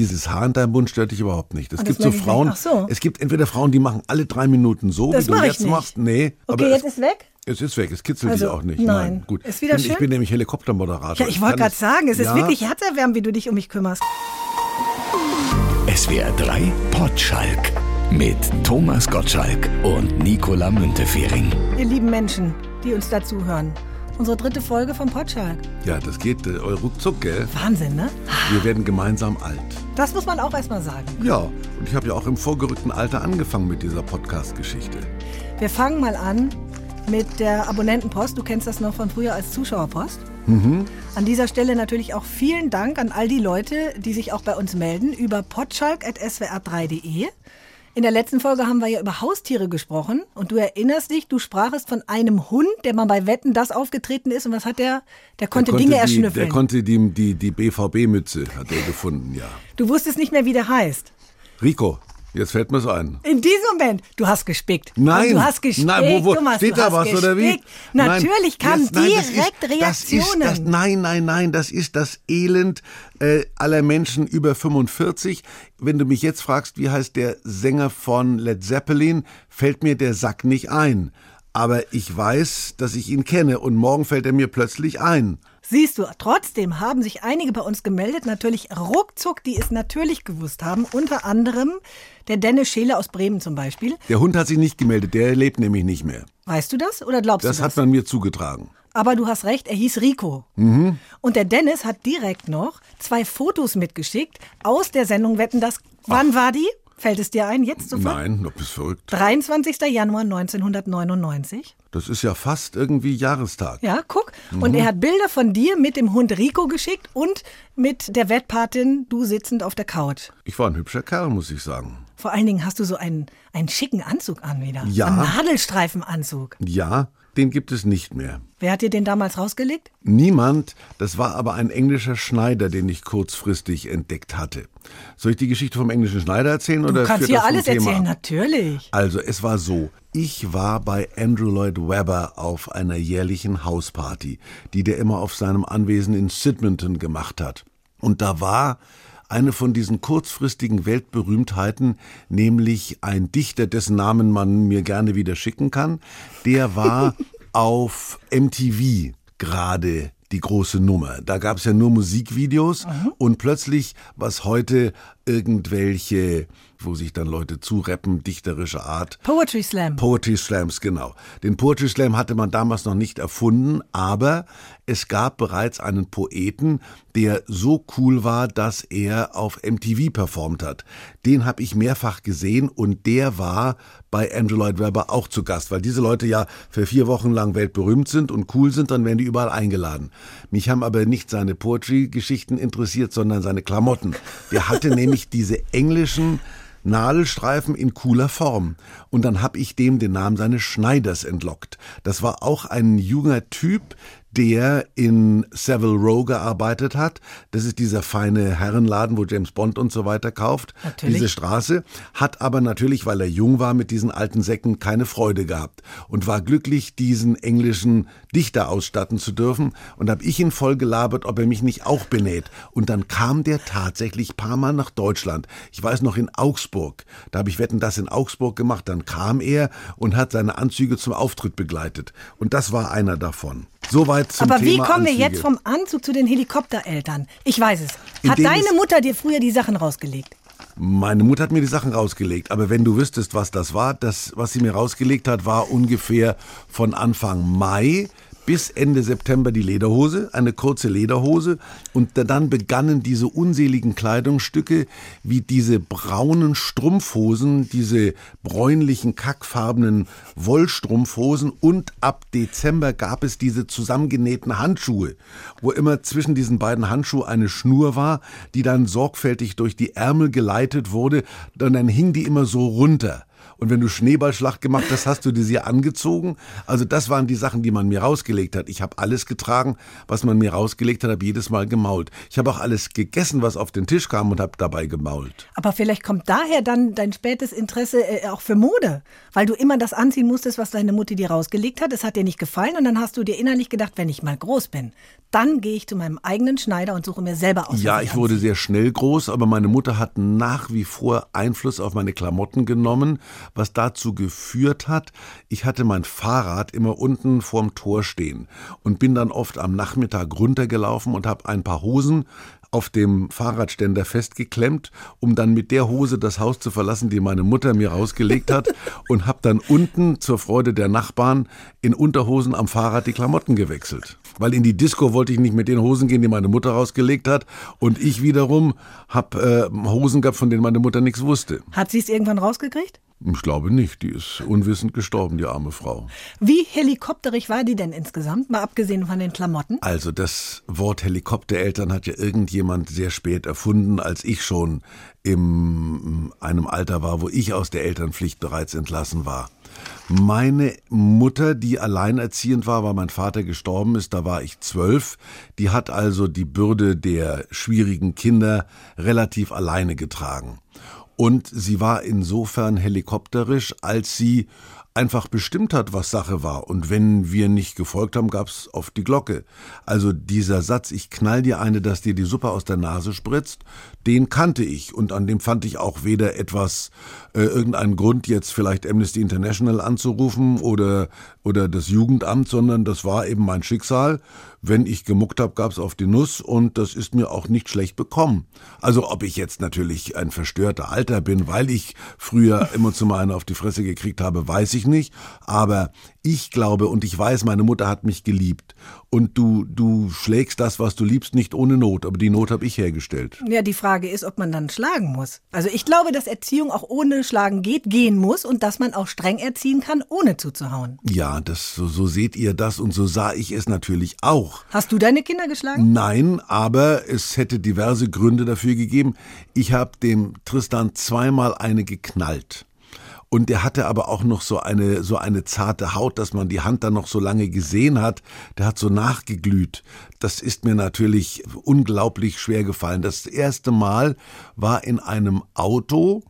dieses Haar in deinem Mund stört dich überhaupt nicht. Es gibt so Frauen. Ach so. es gibt entweder Frauen, die machen alle drei Minuten so, Das wie du jetzt nicht. machst. Nee, Okay, aber jetzt es, ist weg? es ist weg, es kitzelt Also, dich auch nicht. nein. gut. Ist wieder ich, bin, schön? ich bin nämlich Helikoptermoderator. Ja, ich wollte gerade sagen, es ist ja, wirklich herzerwärmend, wie du dich um mich kümmerst. SWR 3 Potschalk mit Thomas Gottschalk und Nicola Müntefering. Ihr lieben Menschen, die uns dazuhören. Unsere dritte Folge vom Potschalk. Ja, das geht äh, ruckzuck, gell? Wahnsinn, ne? Wir werden gemeinsam alt. Das muss man auch erstmal sagen. Ja, und ich habe ja auch im vorgerückten Alter angefangen mit dieser Podcast-Geschichte. Wir fangen mal an mit der Abonnentenpost. Du kennst das noch von früher als Zuschauerpost. Mhm. An dieser Stelle natürlich auch vielen Dank an all die Leute, die sich auch bei uns melden über potschalk.swr3.de. In der letzten Folge haben wir ja über Haustiere gesprochen und du erinnerst dich, du sprachest von einem Hund, der mal bei Wetten das aufgetreten ist und was hat der? Der konnte, Dinge die, erschnüffeln. Der konnte die, die, die BVB-Mütze, hat er gefunden, ja. du wusstest nicht mehr, wie der heißt. Rico, jetzt fällt mir's ein. In diesem Moment, du hast gespickt. Nein, Und du hast gespickt, nein, wo, wo, Thomas, steht du da was oder wie? gespickt. Natürlich Jetzt- nein, das ist- direkt Das Reaktionen. ist das, nein, nein, nein, das ist das Elend äh, aller Menschen über 45. Wenn du mich jetzt fragst, wie heißt der Sänger von Led Zeppelin, fällt mir der Sack nicht ein. Aber ich weiß, dass ich ihn kenne und morgen fällt er mir plötzlich ein. Siehst du, trotzdem haben sich einige bei uns gemeldet, natürlich ruckzuck, die es natürlich gewusst haben. Unter anderem der Dennis Scheele aus Bremen zum Beispiel. Der Hund hat sich nicht gemeldet, der lebt nämlich nicht mehr. Weißt du das oder glaubst Das du das? hat man mir zugetragen. Aber du hast recht, er hieß Rico. Mhm. Und der Dennis hat direkt noch zwei Fotos mitgeschickt aus der Sendung Wetten das. Wann war die? Fällt es dir ein? Jetzt sofort? Nein, du bist verrückt. 23. Januar 1999. Das ist ja fast irgendwie Jahrestag. Ja, guck. Mhm. Und er hat Bilder von dir mit dem Hund Rico geschickt und mit der Wettpatin, du sitzend auf der Couch. Ich war ein hübscher Kerl, muss ich sagen. Vor allen Dingen hast du so einen, einen schicken Anzug an wieder. Ja. Einen Nadelstreifenanzug. Ja, den gibt es nicht mehr. Wer hat dir den damals rausgelegt? Niemand, das war aber ein englischer Schneider, den ich kurzfristig entdeckt hatte. Soll ich die Geschichte vom englischen Schneider erzählen? Du oder kannst hier alles erzählen, ab? natürlich. Also, es war so. Ich war bei Andrew Lloyd Webber auf einer jährlichen Hausparty, die der immer auf seinem Anwesen in Sidmonton gemacht hat. Und da war eine von diesen kurzfristigen Weltberühmtheiten, nämlich ein Dichter, dessen Namen man mir gerne wieder schicken kann. Der war auf MTV gerade die große Nummer. Da gab es ja nur Musikvideos und plötzlich, was heute irgendwelche, wo sich dann Leute zurappen, dichterische Art, Poetry Slam. Poetry Slams, genau. Den Poetry Slam hatte man damals noch nicht erfunden, aber es gab bereits einen Poeten, der so cool war, dass er auf MTV performt hat. Den habe ich mehrfach gesehen und der war bei Andrew Lloyd Webber auch zu Gast, weil diese Leute ja für vier Wochen lang weltberühmt sind und cool sind, dann werden die überall eingeladen. Mich haben aber nicht seine Poetry-Geschichten interessiert, sondern seine Klamotten. Der hatte nämlich diese englischen Nadelstreifen in cooler Form. Und dann hab ich dem den Namen seines Schneiders entlockt. Das war auch ein junger Typ, der in Savile Row gearbeitet hat. Das ist dieser feine Herrenladen, wo James Bond und so weiter kauft. Natürlich. Diese Straße. Hat aber natürlich, weil er jung war mit diesen alten Säcken, keine Freude gehabt. Und war glücklich, diesen englischen Dichter ausstatten zu dürfen. Und hab ich ihn voll gelabert, ob er mich nicht auch benäht. Und dann kam der tatsächlich paar Mal nach Deutschland. Ich weiß noch in Augsburg. Da habe ich Wetten das in Augsburg gemacht. Dann kam er und hat seine Anzüge zum Auftritt begleitet. Und das war einer davon. Soweit zum Aber wie Thema kommen wir Anzüge. jetzt vom Anzug zu den Helikoptereltern? Ich weiß es. Hat Indem deine es- Mutter dir früher die Sachen rausgelegt? Meine Mutter hat mir die Sachen rausgelegt, aber wenn du wüsstest, was das war, das, was sie mir rausgelegt hat, war ungefähr von Anfang Mai bis Ende September die Lederhose, eine kurze Lederhose. Und da- dann begannen diese unseligen Kleidungsstücke wie diese braunen Strumpfhosen, diese bräunlichen, kackfarbenen Wollstrumpfhosen. Und ab Dezember gab es diese zusammengenähten Handschuhe, wo immer zwischen diesen beiden Handschuhen eine Schnur war, die dann sorgfältig durch die Ärmel geleitet wurde, und dann hing die immer so runter. Und wenn du Schneeballschlacht gemacht hast, hast du die sie angezogen. Also das waren die Sachen, die man mir rausgelegt hat. Ich habe alles getragen, was man mir rausgelegt hat, habe jedes Mal gemault. Ich habe auch alles gegessen, was auf den Tisch kam und habe dabei gemault. Aber vielleicht kommt daher dann dein spätes Interesse äh, auch für Mode, weil du immer das anziehen musstest, was deine Mutti dir rausgelegt hat. Es hat dir nicht gefallen und dann hast du dir innerlich gedacht, wenn ich mal groß bin, dann gehe ich zu meinem eigenen Schneider und suche mir selber aus. Ja, ich wurde sehr schnell groß, aber meine Mutter hat nach wie vor Einfluss auf meine Klamotten genommen, was dazu geführt hat, ich hatte mein Fahrrad immer unten vorm Tor stehen und bin dann oft am Nachmittag runtergelaufen und habe ein paar Hosen auf dem Fahrradständer festgeklemmt, um dann mit der Hose das Haus zu verlassen, die meine Mutter mir rausgelegt hat und habe dann unten zur Freude der Nachbarn in Unterhosen am Fahrrad die Klamotten gewechselt. Weil in die Disco wollte ich nicht mit den Hosen gehen, die meine Mutter rausgelegt hat und ich wiederum habe äh, Hosen gehabt, von denen meine Mutter nichts wusste. Hat sie es irgendwann rausgekriegt? Ich glaube nicht. Die ist unwissend gestorben, die arme Frau. Wie helikopterig war die denn insgesamt, mal abgesehen von den Klamotten? Also das Wort Helikoptereltern hat ja irgendjemand sehr spät erfunden, als ich schon in einem Alter war, wo ich aus der Elternpflicht bereits entlassen war. Meine Mutter, die alleinerziehend war, weil mein Vater gestorben ist, da war ich zwölf, die hat also die Bürde der schwierigen Kinder relativ alleine getragen. Und sie war insofern helikopterisch, als sie einfach bestimmt hat, was Sache war. Und wenn wir nicht gefolgt haben, gab's auf die Glocke. Also dieser Satz, ich knall dir eine, dass dir die Suppe aus der Nase spritzt, den kannte ich. Und an dem fand ich auch weder etwas, äh, irgendeinen Grund, jetzt vielleicht Amnesty International anzurufen oder, oder das Jugendamt, sondern das war eben mein Schicksal. Wenn ich gemuckt habe, gab's auf die Nuss und das ist mir auch nicht schlecht bekommen. Also ob ich jetzt natürlich ein verstörter Alter bin, weil ich früher immer zu einen auf die Fresse gekriegt habe, weiß ich nicht. Aber ich glaube und ich weiß, meine Mutter hat mich geliebt. Und du, du schlägst das, was du liebst, nicht ohne Not. Aber die Not habe ich hergestellt. Ja, die Frage ist, ob man dann schlagen muss. Also ich glaube, dass Erziehung auch ohne Schlagen geht, gehen muss und dass man auch streng erziehen kann, ohne zuzuhauen. Ja, das, so, so seht ihr das und so sah ich es natürlich auch. Hast du deine Kinder geschlagen? Nein, aber es hätte diverse Gründe dafür gegeben. Ich habe dem Tristan zweimal eine geknallt. Und der hatte aber auch noch so eine, so eine zarte Haut, dass man die Hand dann noch so lange gesehen hat. Der hat so nachgeglüht. Das ist mir natürlich unglaublich schwer gefallen. Das erste Mal war in einem Auto,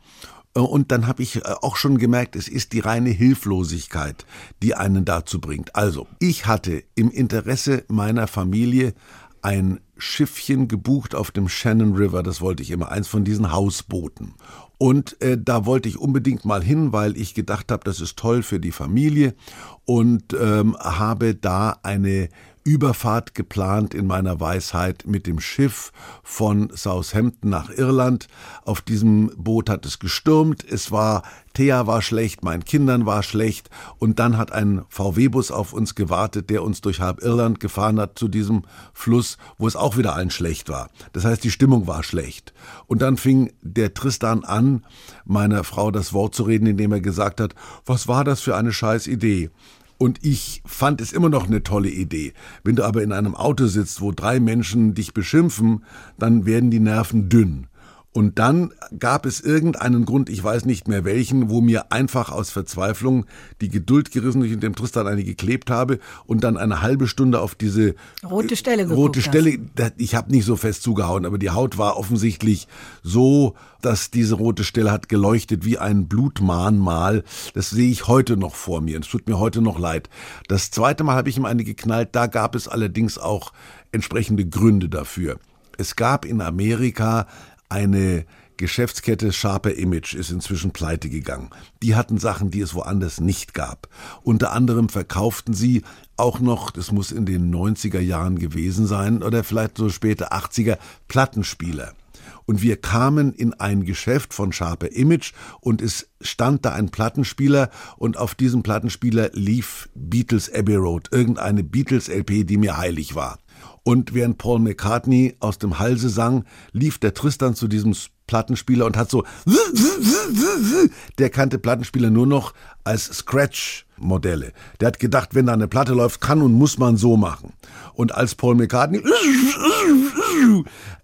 äh, und dann habe ich äh, auch schon gemerkt, es ist die reine Hilflosigkeit, die einen dazu bringt. Also, ich hatte im Interesse meiner Familie ein Schiffchen gebucht auf dem Shannon River, das wollte ich immer, eins von diesen Hausbooten. Und äh, da wollte ich unbedingt mal hin, weil ich gedacht habe, das ist toll für die Familie. Und ähm, habe da eine Überfahrt geplant in meiner Weisheit mit dem Schiff von Southampton nach Irland. Auf diesem Boot hat es gestürmt. Es war, Thea war schlecht, meinen Kindern war schlecht. Und dann hat ein VW-Bus auf uns gewartet, der uns durch halb Irland gefahren hat zu diesem Fluss, wo es auch wieder allen schlecht war. Das heißt, die Stimmung war schlecht. Und dann fing der Tristan an, meiner Frau das Wort zu reden, indem er gesagt hat, was war das für eine scheiß Idee? Und ich fand es immer noch eine tolle Idee. Wenn du aber in einem Auto sitzt, wo drei Menschen dich beschimpfen, dann werden die Nerven dünn. Und dann gab es irgendeinen Grund, ich weiß nicht mehr welchen, wo mir einfach aus Verzweiflung die Geduld gerissen, ich in dem Tristan eine geklebt habe und dann eine halbe Stunde auf diese rote Stelle äh, rote Stelle. Hast. Ich habe nicht so fest zugehauen, aber die Haut war offensichtlich so, dass diese rote Stelle hat geleuchtet wie ein Blutmahnmal. Das sehe ich heute noch vor mir. Es tut mir heute noch leid. Das zweite Mal habe ich ihm eine geknallt. Da gab es allerdings auch entsprechende Gründe dafür. Es gab in Amerika eine Geschäftskette Sharper Image ist inzwischen pleite gegangen. Die hatten Sachen, die es woanders nicht gab. Unter anderem verkauften sie auch noch, das muss in den 90er Jahren gewesen sein oder vielleicht so später 80er, Plattenspieler. Und wir kamen in ein Geschäft von Sharper Image und es stand da ein Plattenspieler und auf diesem Plattenspieler lief Beatles Abbey Road, irgendeine Beatles LP, die mir heilig war. Und während Paul McCartney aus dem Halse sang, lief der Tristan zu diesem Plattenspieler und hat so, der kannte Plattenspieler nur noch als Scratch-Modelle. Der hat gedacht, wenn da eine Platte läuft, kann und muss man so machen. Und als Paul McCartney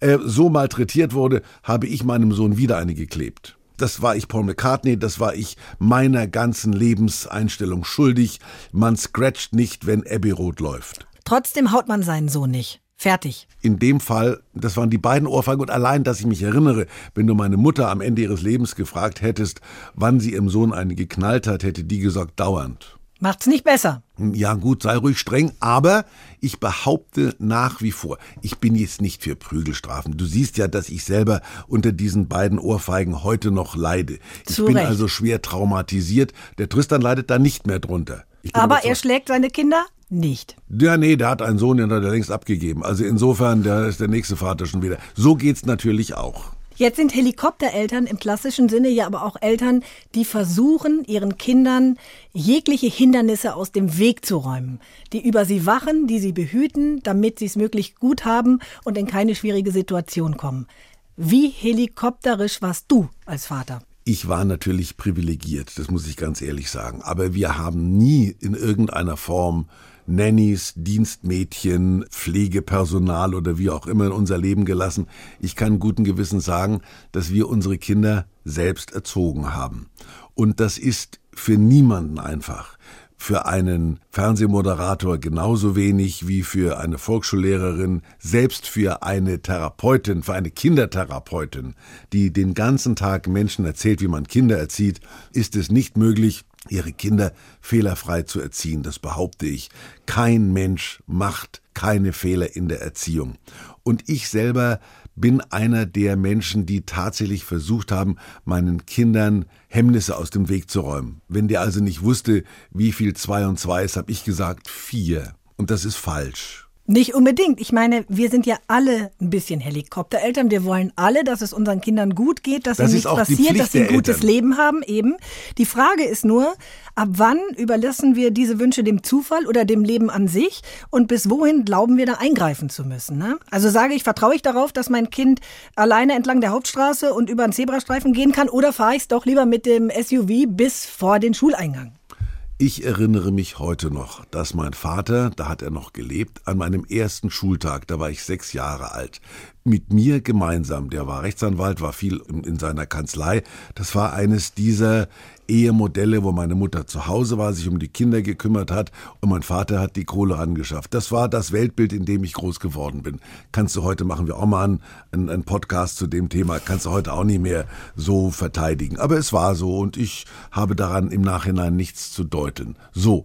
äh, so malträtiert wurde, habe ich meinem Sohn wieder eine geklebt. Das war ich Paul McCartney, das war ich meiner ganzen Lebenseinstellung schuldig. Man scratcht nicht, wenn Abbey Road läuft. Trotzdem haut man seinen Sohn nicht. Fertig. In dem Fall, das waren die beiden Ohrfeigen und allein, dass ich mich erinnere, wenn du meine Mutter am Ende ihres Lebens gefragt hättest, wann sie ihrem Sohn eine geknallt hat, hätte die gesagt, dauernd. Macht's nicht besser. Ja gut, sei ruhig streng, aber ich behaupte nach wie vor, ich bin jetzt nicht für Prügelstrafen. Du siehst ja, dass ich selber unter diesen beiden Ohrfeigen heute noch leide. Ich Zu bin Recht. also schwer traumatisiert. Der Tristan leidet da nicht mehr drunter. Ich Aber er schlägt seine Kinder nicht. Ja, nee, der hat einen Sohn, den hat er längst abgegeben. Also insofern, der ist der nächste Vater schon wieder. So geht's natürlich auch. Jetzt sind Helikoptereltern im klassischen Sinne ja aber auch Eltern, die versuchen, ihren Kindern jegliche Hindernisse aus dem Weg zu räumen, die über sie wachen, die sie behüten, damit sie es möglichst gut haben und in keine schwierige Situation kommen. Wie helikopterisch warst du als Vater? Ich war natürlich privilegiert, das muss ich ganz ehrlich sagen. Aber wir haben nie in irgendeiner Form Nannies, Dienstmädchen, Pflegepersonal oder wie auch immer in unser Leben gelassen. Ich kann guten Gewissens sagen, dass wir unsere Kinder selbst erzogen haben. Und das ist für niemanden einfach. Für einen Fernsehmoderator genauso wenig wie für eine Volksschullehrerin, selbst für eine Therapeutin, für eine Kindertherapeutin, die den ganzen Tag Menschen erzählt, wie man Kinder erzieht, ist es nicht möglich, ihre Kinder fehlerfrei zu erziehen. Das behaupte ich. Kein Mensch macht keine Fehler in der Erziehung. Und ich selber bin einer der Menschen, die tatsächlich versucht haben, meinen Kindern Hemmnisse aus dem Weg zu räumen. Wenn der also nicht wusste, wie viel zwei und zwei ist, habe ich gesagt vier. Und das ist falsch. Nicht unbedingt. Ich meine, wir sind ja alle ein bisschen Helikoptereltern. Wir wollen alle, dass es unseren Kindern gut geht, dass Das ihnen nichts passiert, dass sie ein gutes Eltern. Leben haben, eben. Die Frage ist nur, ab wann überlassen wir diese Wünsche dem Zufall oder dem Leben an sich und bis wohin glauben wir da eingreifen zu müssen? Ne? Also sage ich, vertraue ich darauf, dass mein Kind alleine entlang der Hauptstraße und über einen Zebrastreifen gehen kann oder fahre ich es doch lieber mit dem SUV bis vor den Schuleingang? Ich erinnere mich heute noch, dass mein Vater, da hat er noch gelebt, an meinem ersten Schultag, da war ich sechs Jahre alt, mit mir gemeinsam, der war Rechtsanwalt, war viel in, in seiner Kanzlei, das war eines dieser Ehemodelle, wo meine Mutter zu Hause war, sich um die Kinder gekümmert hat und mein Vater hat die Kohle angeschafft. Das war das Weltbild, in dem ich groß geworden bin. Kannst du heute, machen wir auch mal einen, einen, Podcast zu dem Thema, kannst du heute auch nicht mehr so verteidigen. Aber es war so und ich habe daran im Nachhinein nichts zu deuten. So,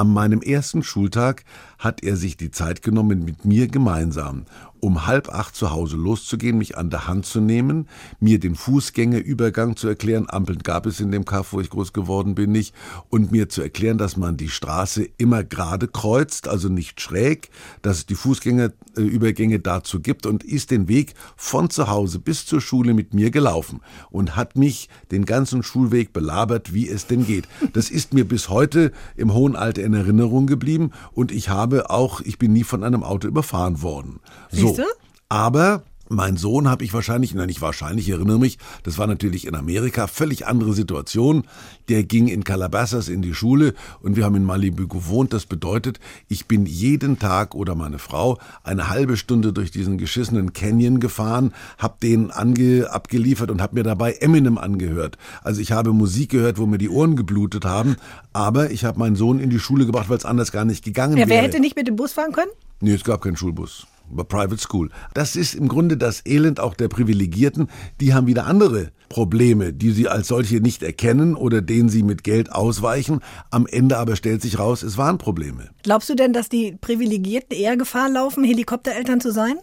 an meinem ersten Schultag hat er sich die Zeit genommen, mit mir gemeinsam um halb acht zu Hause loszugehen, mich an der Hand zu nehmen, mir den Fußgängerübergang zu erklären, Ampeln gab es in dem Kaff, wo ich groß geworden bin, nicht, und mir zu erklären, dass man die Straße immer gerade kreuzt, also nicht schräg, dass es die Fußgängerübergänge dazu gibt und ist den Weg von zu Hause bis zur Schule mit mir gelaufen und hat mich den ganzen Schulweg belabert, wie es denn geht. Das ist mir bis heute im hohen Alter in Erinnerung geblieben und ich habe auch, ich bin nie von einem Auto überfahren worden. So. Siehste? Aber mein Sohn habe ich wahrscheinlich, nein, nicht wahrscheinlich, ich erinnere mich, das war natürlich in Amerika, völlig andere Situation. Der ging in Calabasas in die Schule und wir haben in Malibu gewohnt. Das bedeutet, ich bin jeden Tag oder meine Frau eine halbe Stunde durch diesen geschissenen Canyon gefahren, habe den ange, abgeliefert und habe mir dabei Eminem angehört. Also ich habe Musik gehört, wo mir die Ohren geblutet haben, aber ich habe meinen Sohn in die Schule gebracht, weil es anders gar nicht gegangen Ja, wäre. wer hätte nicht mit dem Bus fahren können? Nee, es gab keinen Schulbus. War Private School. Das ist im Grunde das Elend auch der Privilegierten. Die haben wieder andere Probleme, die sie als solche nicht erkennen oder denen sie mit Geld ausweichen. Am Ende aber stellt sich raus, es waren Probleme. Glaubst du denn, dass die Privilegierten eher Gefahr laufen, Helikoptereltern zu sein?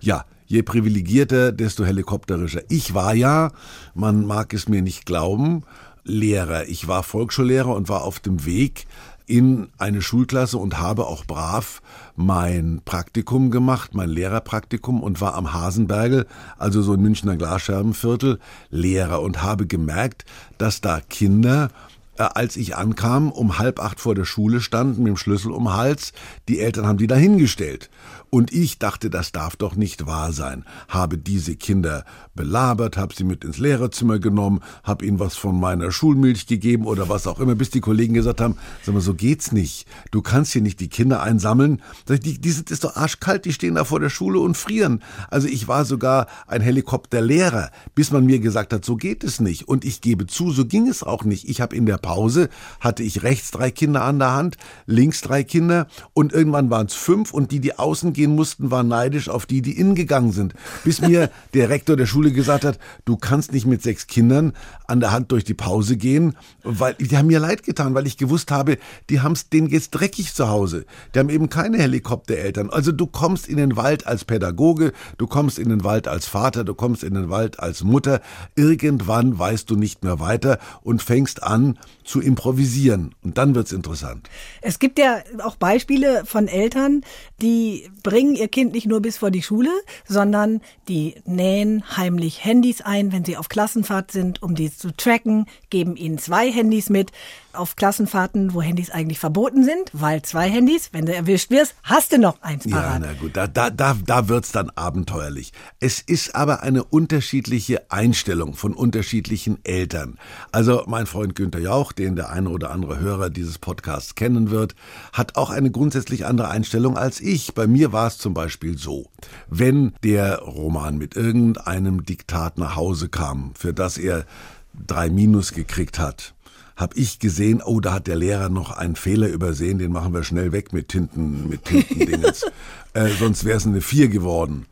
Ja, je privilegierter, desto helikopterischer. Ich war ja, man mag es mir nicht glauben, Lehrer. Ich war Volksschullehrer und war auf dem Weg in eine Schulklasse und habe auch brav mein Praktikum gemacht, mein Lehrerpraktikum und war am Hasenbergel, also so ein Münchner Glasscherbenviertel, Lehrer und habe gemerkt, dass da Kinder äh, als ich ankam, um halb acht vor der Schule standen, mit dem Schlüssel um den Hals. Die Eltern haben die dahingestellt. Und ich dachte, das darf doch nicht wahr sein. Habe diese Kinder belabert, habe sie mit ins Lehrerzimmer genommen, habe ihnen was von meiner Schulmilch gegeben oder was auch immer, bis die Kollegen gesagt haben, sag mal, so geht's nicht. Du kannst hier nicht die Kinder einsammeln. Die, die sind ist doch arschkalt, die stehen da vor der Schule und frieren. Also ich war sogar ein Helikopterlehrer, bis man mir gesagt hat, so geht es nicht. Und ich gebe zu, so ging es auch nicht. Ich habe in der Pause, hatte ich rechts drei Kinder an der Hand, links drei Kinder und irgendwann waren es fünf und die, die außen gehen mussten, waren neidisch auf die, die innen gegangen sind. Bis mir der Rektor der Schule gesagt hat, du kannst nicht mit sechs Kindern an der Hand durch die Pause gehen, weil die haben mir leid getan, weil ich gewusst habe, die haben es denen geht's dreckig zu Hause. Die haben eben keine Helikoptereltern. Also du kommst in den Wald als Pädagoge, du kommst in den Wald als Vater, du kommst in den Wald als Mutter. Irgendwann weißt du nicht mehr weiter und fängst an zu improvisieren. Und dann wird's interessant. Es gibt ja auch Beispiele von Eltern, die bringen ihr Kind nicht nur bis vor die Schule, sondern die nähen heimlich Handys ein, wenn sie auf Klassenfahrt sind, um die zu tracken, geben ihnen zwei Handys mit auf Klassenfahrten, wo Handys eigentlich verboten sind, weil zwei Handys, wenn du erwischt wirst, hast du noch eins parat. Ja, na gut, da, da, da, da wird's dann abenteuerlich. Es ist aber eine unterschiedliche Einstellung von unterschiedlichen Eltern. Also mein Freund Günther Jauch, den der eine oder andere Hörer dieses Podcasts kennen wird, hat auch eine grundsätzlich andere Einstellung als ich. Bei mir war es zum Beispiel so, wenn der Roman mit irgendeinem Diktat nach Hause kam, für das er drei Minus gekriegt hat, habe ich gesehen, oh, da hat der Lehrer noch einen Fehler übersehen, den machen wir schnell weg mit Tinten, mit Tintendingens. äh, sonst wäre es eine vier geworden.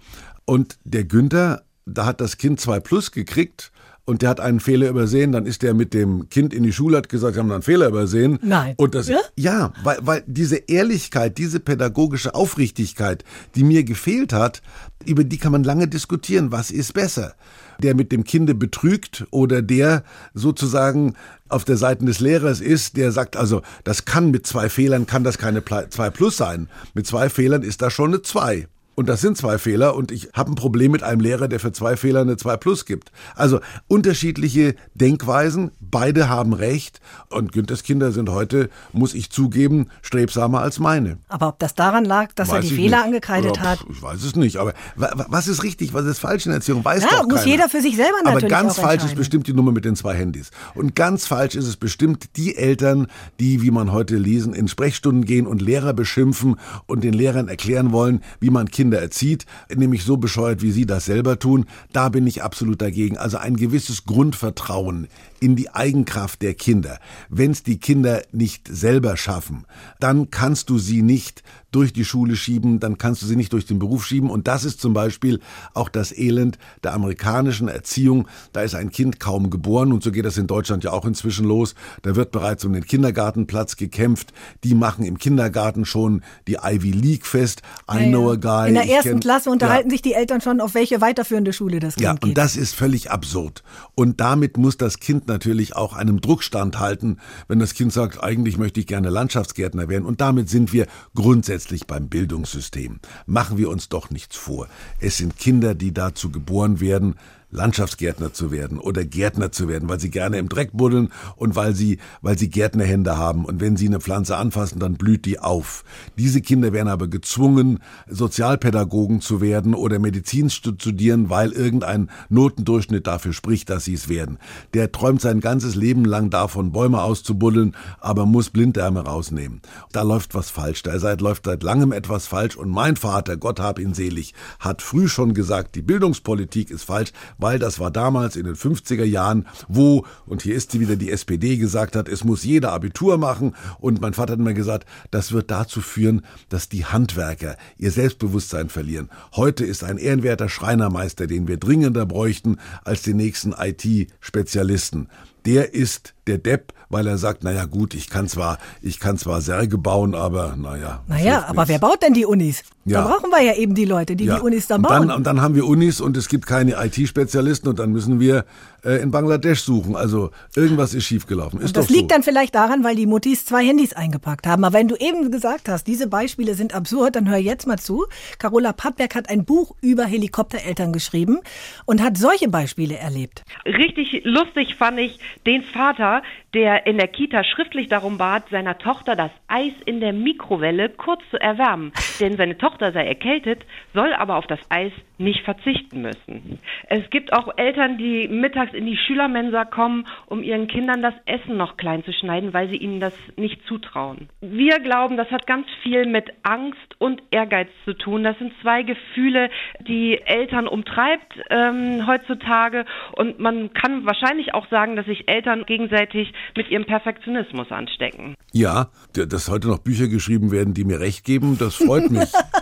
Und der Günther, da hat das Kind zwei Plus gekriegt und der hat einen Fehler übersehen, dann ist der mit dem Kind in die Schule, hat gesagt, sie haben einen Fehler übersehen. Nein. Und das, Ja? ja, weil, weil diese Ehrlichkeit, diese pädagogische Aufrichtigkeit, die mir gefehlt hat, über die kann man lange diskutieren. Was ist besser? Der mit dem Kinde betrügt oder der sozusagen auf der Seite des Lehrers ist, der sagt, also das kann mit zwei Fehlern, kann das keine Pla- zwei Plus sein. Mit zwei Fehlern ist das schon eine zwei. Und das sind zwei Fehler und ich habe ein Problem mit einem Lehrer, der für zwei Fehler eine 2 plus gibt. Also unterschiedliche Denkweisen, beide haben recht und Günthers Kinder sind heute, muss ich zugeben, strebsamer als meine. Aber ob das daran lag, dass er Weiß die ich Fehler nicht. angekreidet Oder, hat, Ich weiß es nicht, aber wa- wa- was ist richtig, was ist falsch in der Erziehung, weiß Ja, doch muss keiner. jeder für sich selber Aber natürlich ganz auch falsch ist bestimmt die Nummer mit den zwei Handys. Und ganz falsch ist es bestimmt die Eltern, die, wie man heute lesen, in Sprechstunden gehen und Lehrer beschimpfen und den Lehrern erklären wollen, wie man Kinder erzieht, nämlich so bescheuert, wie sie das selber tun. Da bin ich absolut dagegen. Also ein gewisses Grundvertrauen in die Eigenkraft der Kinder. Wenn es die Kinder nicht selber schaffen, dann kannst du sie nicht durch die Schule schieben, dann kannst du sie nicht durch den Beruf schieben. Und das ist zum Beispiel auch das Elend der amerikanischen Erziehung. Da ist ein Kind kaum geboren und so geht das in Deutschland ja auch inzwischen los. Da wird bereits um den Kindergartenplatz gekämpft. Die machen im Kindergarten schon die Ivy League fest. I Ja, know a ja. guy. in der ersten kenn- Klasse Ja. unterhalten sich die Eltern schon, auf welche weiterführende Schule das Kind Ja, geht. und das ist völlig absurd. Und damit muss das Kind natürlich auch einem Druck standhalten, wenn das Kind sagt, eigentlich möchte ich gerne Landschaftsgärtner werden. Und damit sind wir grundsätzlich beim Bildungssystem. Machen wir uns doch nichts vor. Es sind Kinder, die dazu geboren werden, Landschaftsgärtner zu werden oder Gärtner zu werden, weil sie gerne im Dreck buddeln und weil sie, weil sie Gärtnerhände haben. Und wenn sie eine Pflanze anfassen, dann blüht die auf. Diese Kinder werden aber gezwungen, Sozialpädagogen zu werden oder Medizin zu studieren, weil irgendein Notendurchschnitt dafür spricht, dass sie es werden. Der träumt sein ganzes Leben lang davon, Bäume auszubuddeln, aber muss Blinddarme rausnehmen. Da läuft was falsch. Da seit, läuft seit langem etwas falsch. Und mein Vater, Gott hab ihn selig, hat früh schon gesagt, die Bildungspolitik ist falsch, weil das war damals in den 50er Jahren, wo, und hier ist sie wieder, die SPD gesagt hat, es muss jeder Abitur machen. Und mein Vater hat mir gesagt, das wird dazu führen, dass die Handwerker ihr Selbstbewusstsein verlieren. Heute ist ein ehrenwerter Schreinermeister, den wir dringender bräuchten als den nächsten IT-Spezialisten. Der ist der Depp, weil er sagt, naja gut, ich kann zwar, ich kann zwar Särge bauen, aber naja. naja, aber wer baut denn die Unis? Ja. Da brauchen wir ja eben die Leute, die die Unis dann und bauen. dann, und dann haben wir Unis und es gibt keine IT-Spezialisten und dann müssen wir äh, in Bangladesch suchen. Also irgendwas ist schiefgelaufen. Ist Und das doch so. liegt dann vielleicht daran, weil die Muttis zwei Handys eingepackt haben. Aber wenn du eben gesagt hast, diese Beispiele sind absurd, dann hör jetzt mal zu. Carola Pappberg hat ein Buch über Helikoptereltern geschrieben und hat solche Beispiele erlebt. Richtig lustig fand ich den Vater, der in der Kita schriftlich darum bat, seiner Tochter das Eis in der Mikrowelle kurz zu erwärmen. Denn seine Tochter Tochter sei erkältet, soll aber auf das Eis nicht verzichten müssen. Es gibt auch Eltern, die mittags in die Schülermensa kommen, um ihren Kindern das Essen noch klein zu schneiden, weil sie ihnen das nicht zutrauen. Wir glauben, das hat ganz viel mit Angst und Ehrgeiz zu tun. Das sind zwei Gefühle, die Eltern umtreibt ähm, heutzutage. Und man kann wahrscheinlich auch sagen, dass sich Eltern gegenseitig mit ihrem Perfektionismus anstecken. Ja, dass heute noch Bücher geschrieben werden, die mir recht geben, das freut mich.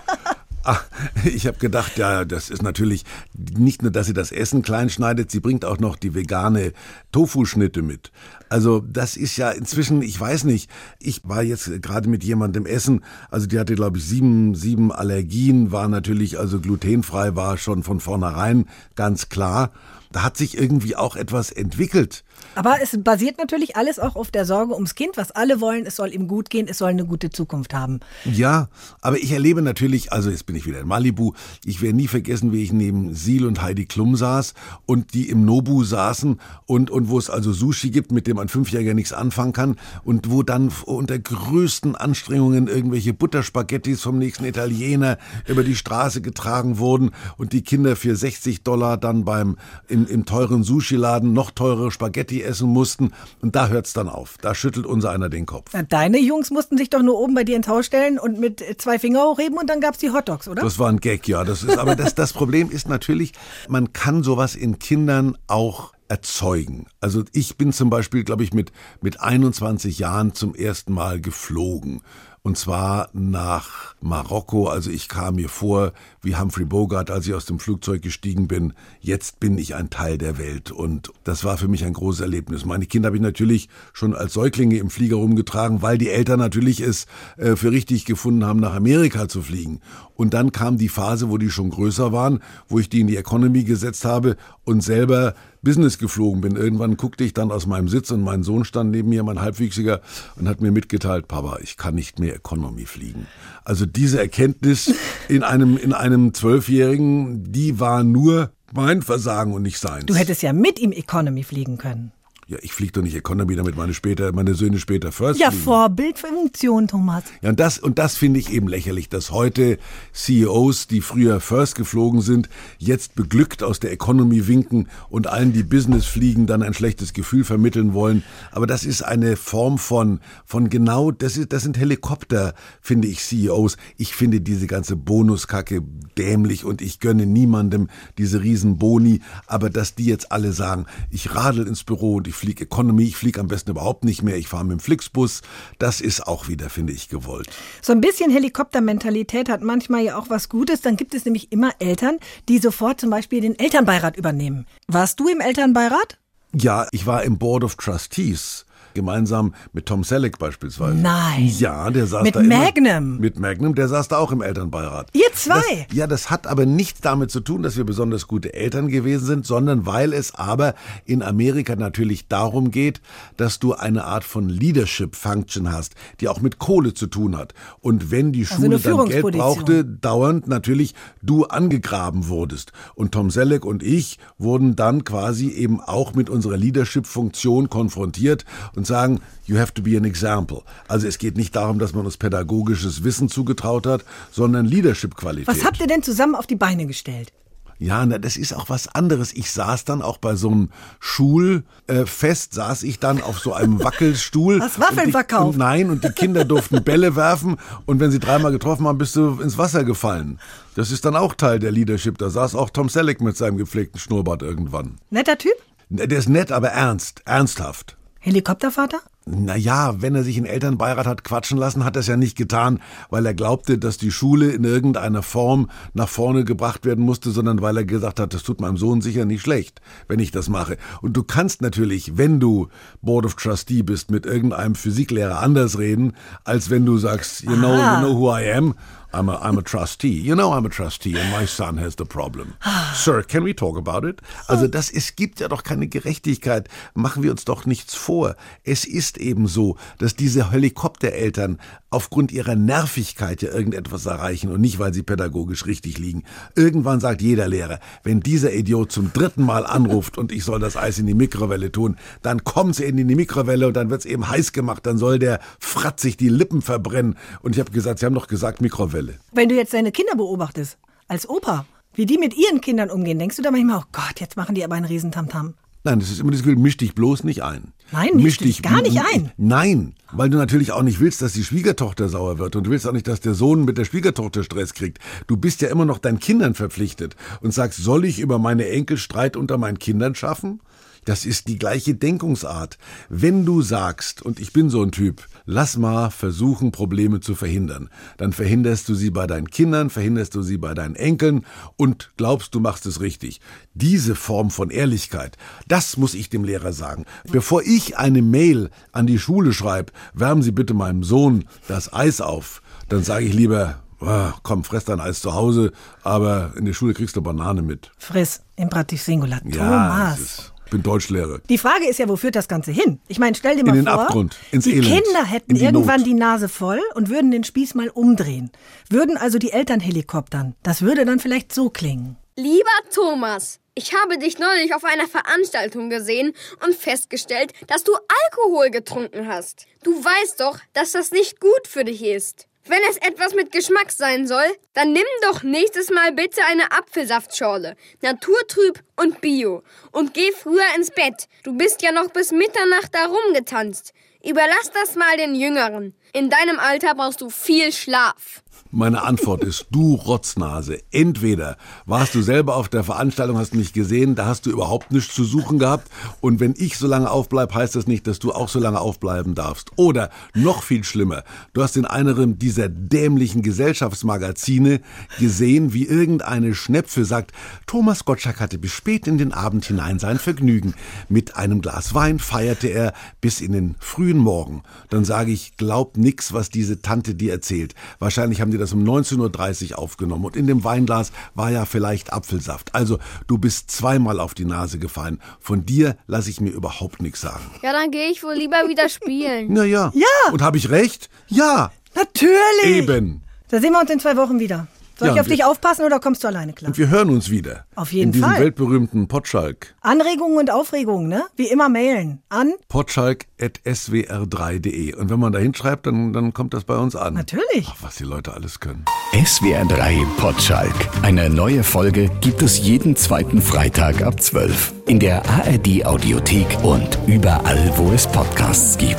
Ach, ich habe gedacht, ja, das ist natürlich nicht nur, dass sie das Essen klein schneidet, sie bringt auch noch die vegane Tofu-Schnitte mit. Also das ist ja inzwischen, ich weiß nicht, ich war jetzt gerade mit jemandem essen, also die hatte, glaube ich, sieben, sieben Allergien, war natürlich, also glutenfrei war schon von vornherein ganz klar. Da hat sich irgendwie auch etwas entwickelt. Aber es basiert natürlich alles auch auf der Sorge ums Kind, was alle wollen, es soll ihm gut gehen, es soll eine gute Zukunft haben. Ja, aber ich erlebe natürlich, also jetzt bin ich wieder in Malibu, ich werde nie vergessen, wie ich neben Sil und Heidi Klum saß und die im Nobu saßen und, und wo es also Sushi gibt, mit dem ein Fünfjähriger nichts anfangen kann und wo dann unter größten Anstrengungen irgendwelche Butterspaghettis vom nächsten Italiener über die Straße getragen wurden und die Kinder für 60 Dollar dann beim im, im teuren Sushi-Laden noch teurere Spaghetti essen mussten. Und da hört's dann auf. Da schüttelt unser einer den Kopf. Na, deine Jungs mussten sich doch nur oben bei dir ins Haus stellen und mit zwei Finger hochheben und dann gab's die Hotdogs, oder? Das war ein Gag, ja. Das ist, aber das, das Problem ist natürlich, man kann sowas in Kindern auch erzeugen. Also ich bin zum Beispiel, glaube ich, mit, mit 21 Jahren zum ersten Mal geflogen. Und zwar nach Marokko. Also ich kam mir vor wie Humphrey Bogart, als ich aus dem Flugzeug gestiegen bin. Jetzt bin ich ein Teil der Welt. Und das war für mich ein großes Erlebnis. Meine Kinder habe ich natürlich schon als Säuglinge im Flieger rumgetragen, weil die Eltern natürlich es äh, für richtig gefunden haben, nach Amerika zu fliegen. Und dann kam die Phase, wo die schon größer waren, wo ich die in die Economy gesetzt habe und selber Business geflogen bin. Irgendwann guckte ich dann aus meinem Sitz und mein Sohn stand neben mir, mein Halbwüchsiger, und hat mir mitgeteilt, Papa, ich kann nicht mehr Economy fliegen. Also diese Erkenntnis in einem, in einem Zwölfjährigen, die war nur mein Versagen und nicht seins. Du hättest ja mit ihm Economy fliegen können. Ja, ich fliege doch nicht Economy, damit meine später, meine Söhne später First Ja, fliegen. Vorbildfunktion, Thomas. Ja, und das, und das finde ich eben lächerlich, dass heute CEOs, die früher First geflogen sind, jetzt beglückt aus der Economy winken und allen, die Business fliegen, dann ein schlechtes Gefühl vermitteln wollen. Aber das ist eine Form von, von genau, das ist, das sind Helikopter, finde ich, CEOs. Ich finde diese ganze Bonuskacke dämlich und ich gönne niemandem diese riesen Boni. Aber dass die jetzt alle sagen, ich radel ins Büro und ich fliege Economy, ich fliege am besten überhaupt nicht mehr, ich fahre mit dem Flixbus, das ist auch wieder, finde ich, gewollt. So ein bisschen Helikoptermentalität hat manchmal ja auch was Gutes. Dann gibt es nämlich immer Eltern, die sofort zum Beispiel den Elternbeirat übernehmen. Warst du im Elternbeirat? Ja, ich war im Board of Trustees. Gemeinsam mit Tom Selleck beispielsweise. Nein. Ja, der saß Mit da immer- Magnum. Mit Magnum, der saß da auch im Elternbeirat. Ihr zwei? Das, ja, das hat aber nichts damit zu tun, dass wir besonders gute Eltern gewesen sind, sondern weil es aber in Amerika natürlich darum geht, dass du eine Art von Leadership Function hast, die auch mit Kohle zu tun hat. Und wenn die Also Schule eine dann Geld brauchte, dauernd natürlich du angegraben wurdest. Und Tom Selleck und ich wurden dann quasi eben auch mit unserer Leadership-Funktion konfrontiert und sagen, you have to be an example. Also es geht nicht darum, dass man uns pädagogisches Wissen zugetraut hat, sondern Leadership-Qualität. Was habt ihr denn zusammen auf die Beine gestellt? Ja, na, das ist auch was anderes. Ich saß dann auch bei so einem Schulfest, saß ich dann auf so einem Wackelstuhl. Hast Waffeln verkauft. Und nein, und die Kinder durften Bälle werfen und wenn sie dreimal getroffen haben, bist du ins Wasser gefallen. Das ist dann auch Teil der Leadership. Da saß auch Tom Selleck mit seinem gepflegten Schnurrbart irgendwann. Netter Typ? Der ist nett, aber ernst, ernsthaft. Helikoptervater? Naja, wenn er sich in Elternbeirat hat quatschen lassen, hat er es ja nicht getan, weil er glaubte, dass die Schule in irgendeiner Form nach vorne gebracht werden musste, sondern weil er gesagt hat, das tut meinem Sohn sicher nicht schlecht, wenn ich das mache. Und du kannst natürlich, wenn du Board of Trustee bist, mit irgendeinem Physiklehrer anders reden, als wenn du sagst, you know, you know who I am. I'm a, I'm a trustee. You know I'm a trustee and my son has the problem. Sir, can we talk about it? Also das, es gibt ja doch keine Gerechtigkeit. Machen wir uns doch nichts vor. Es ist eben so, dass diese Helikoptereltern aufgrund ihrer Nervigkeit ja irgendetwas erreichen und nicht, weil sie pädagogisch richtig liegen. Irgendwann sagt jeder Lehrer, wenn dieser Idiot zum dritten Mal anruft und ich soll das Eis in die Mikrowelle tun, dann kommt sie in die Mikrowelle und dann wird's eben heiß gemacht, dann soll der fratzig die Lippen verbrennen. Und ich habe gesagt, Sie haben doch gesagt Mikrowelle. Fälle. Wenn du jetzt deine Kinder beobachtest, als Opa, wie die mit ihren Kindern umgehen, denkst du da manchmal, oh Gott, jetzt machen die aber einen Riesentamtam. Nein, das ist immer das Gefühl, misch dich bloß nicht ein. Nein, misch dich gar nicht ein. Nein, weil du natürlich auch nicht willst, dass die Schwiegertochter sauer wird und du willst auch nicht, dass der Sohn mit der Schwiegertochter Stress kriegt. Du bist ja immer noch deinen Kindern verpflichtet und sagst, soll ich über meine Enkel Streit unter meinen Kindern schaffen? Das ist die gleiche Denkungsart. Wenn du sagst, und ich bin so ein Typ, lass mal versuchen, Probleme zu verhindern, dann verhinderst du sie bei deinen Kindern, verhinderst du sie bei deinen Enkeln und glaubst, du machst es richtig. Diese Form von Ehrlichkeit, das muss ich dem Lehrer sagen. Bevor ich eine Mail an die Schule schreibe, wärmen Sie bitte meinem Sohn das Eis auf, dann sage ich lieber, Ah, komm, fress dein Eis zu Hause, aber in der Schule kriegst du Banane mit. Friss, Imperativ Singular. Ja, Thomas. Ich bin Deutschlehrer. Die Frage ist ja, wo führt das Ganze hin? Ich meine, stell dir mal In den vor, Abgrund, ins die Elend, Kinder hätten in die irgendwann Not. die Nase voll und würden den Spieß mal umdrehen. Würden also die Eltern helikoptern. Das würde dann vielleicht so klingen. Lieber Thomas, ich habe dich neulich auf einer Veranstaltung gesehen und festgestellt, dass du Alkohol getrunken hast. Du weißt doch, dass das nicht gut für dich ist. Wenn es etwas mit Geschmack sein soll, dann nimm doch nächstes Mal bitte eine Apfelsaftschorle, naturtrüb und bio und geh früher ins Bett. Du bist ja noch bis Mitternacht da rumgetanzt. Überlass das mal den Jüngeren. In deinem Alter brauchst du viel Schlaf. Meine Antwort ist, du Rotznase. Entweder warst du selber auf der Veranstaltung, hast mich gesehen, da hast du überhaupt nichts zu suchen gehabt. Und wenn ich so lange aufbleibe, heißt das nicht, dass du auch so lange aufbleiben darfst. Oder noch viel schlimmer, du hast in einem dieser dämlichen Gesellschaftsmagazine gesehen, wie irgendeine Schnepfe sagt, Thomas Gottschalk hatte bis spät in den Abend hinein sein Vergnügen. Mit einem Glas Wein feierte er bis in den frühen Morgen. Dann sage ich, glaub nix, was diese Tante dir erzählt. Wahrscheinlich haben die das um 19.30 Uhr aufgenommen und in dem Weinglas war ja vielleicht Apfelsaft. Also du bist zweimal auf die Nase gefallen. Von dir lasse ich mir überhaupt nichts sagen. Ja, dann gehe ich wohl lieber wieder spielen. Na ja. Ja. Und habe ich recht? Ja. Natürlich! Eben. Da sehen wir uns in zwei Wochen wieder. Soll Ja, ich auf wir- dich aufpassen oder kommst du alleine klar? Und wir hören uns wieder. Auf jeden In diesem Fall. weltberühmten Potschalk. Anregungen und Aufregungen, ne? Wie immer mailen. An? potschalk.swr3.de. Und wenn man da hinschreibt, dann, dann kommt das bei uns an. Natürlich. Ach, was die Leute alles können. SWR 3 Potschalk. Eine neue Folge gibt es jeden zweiten Freitag ab 12. In der ARD Audiothek und überall, wo es Podcasts gibt.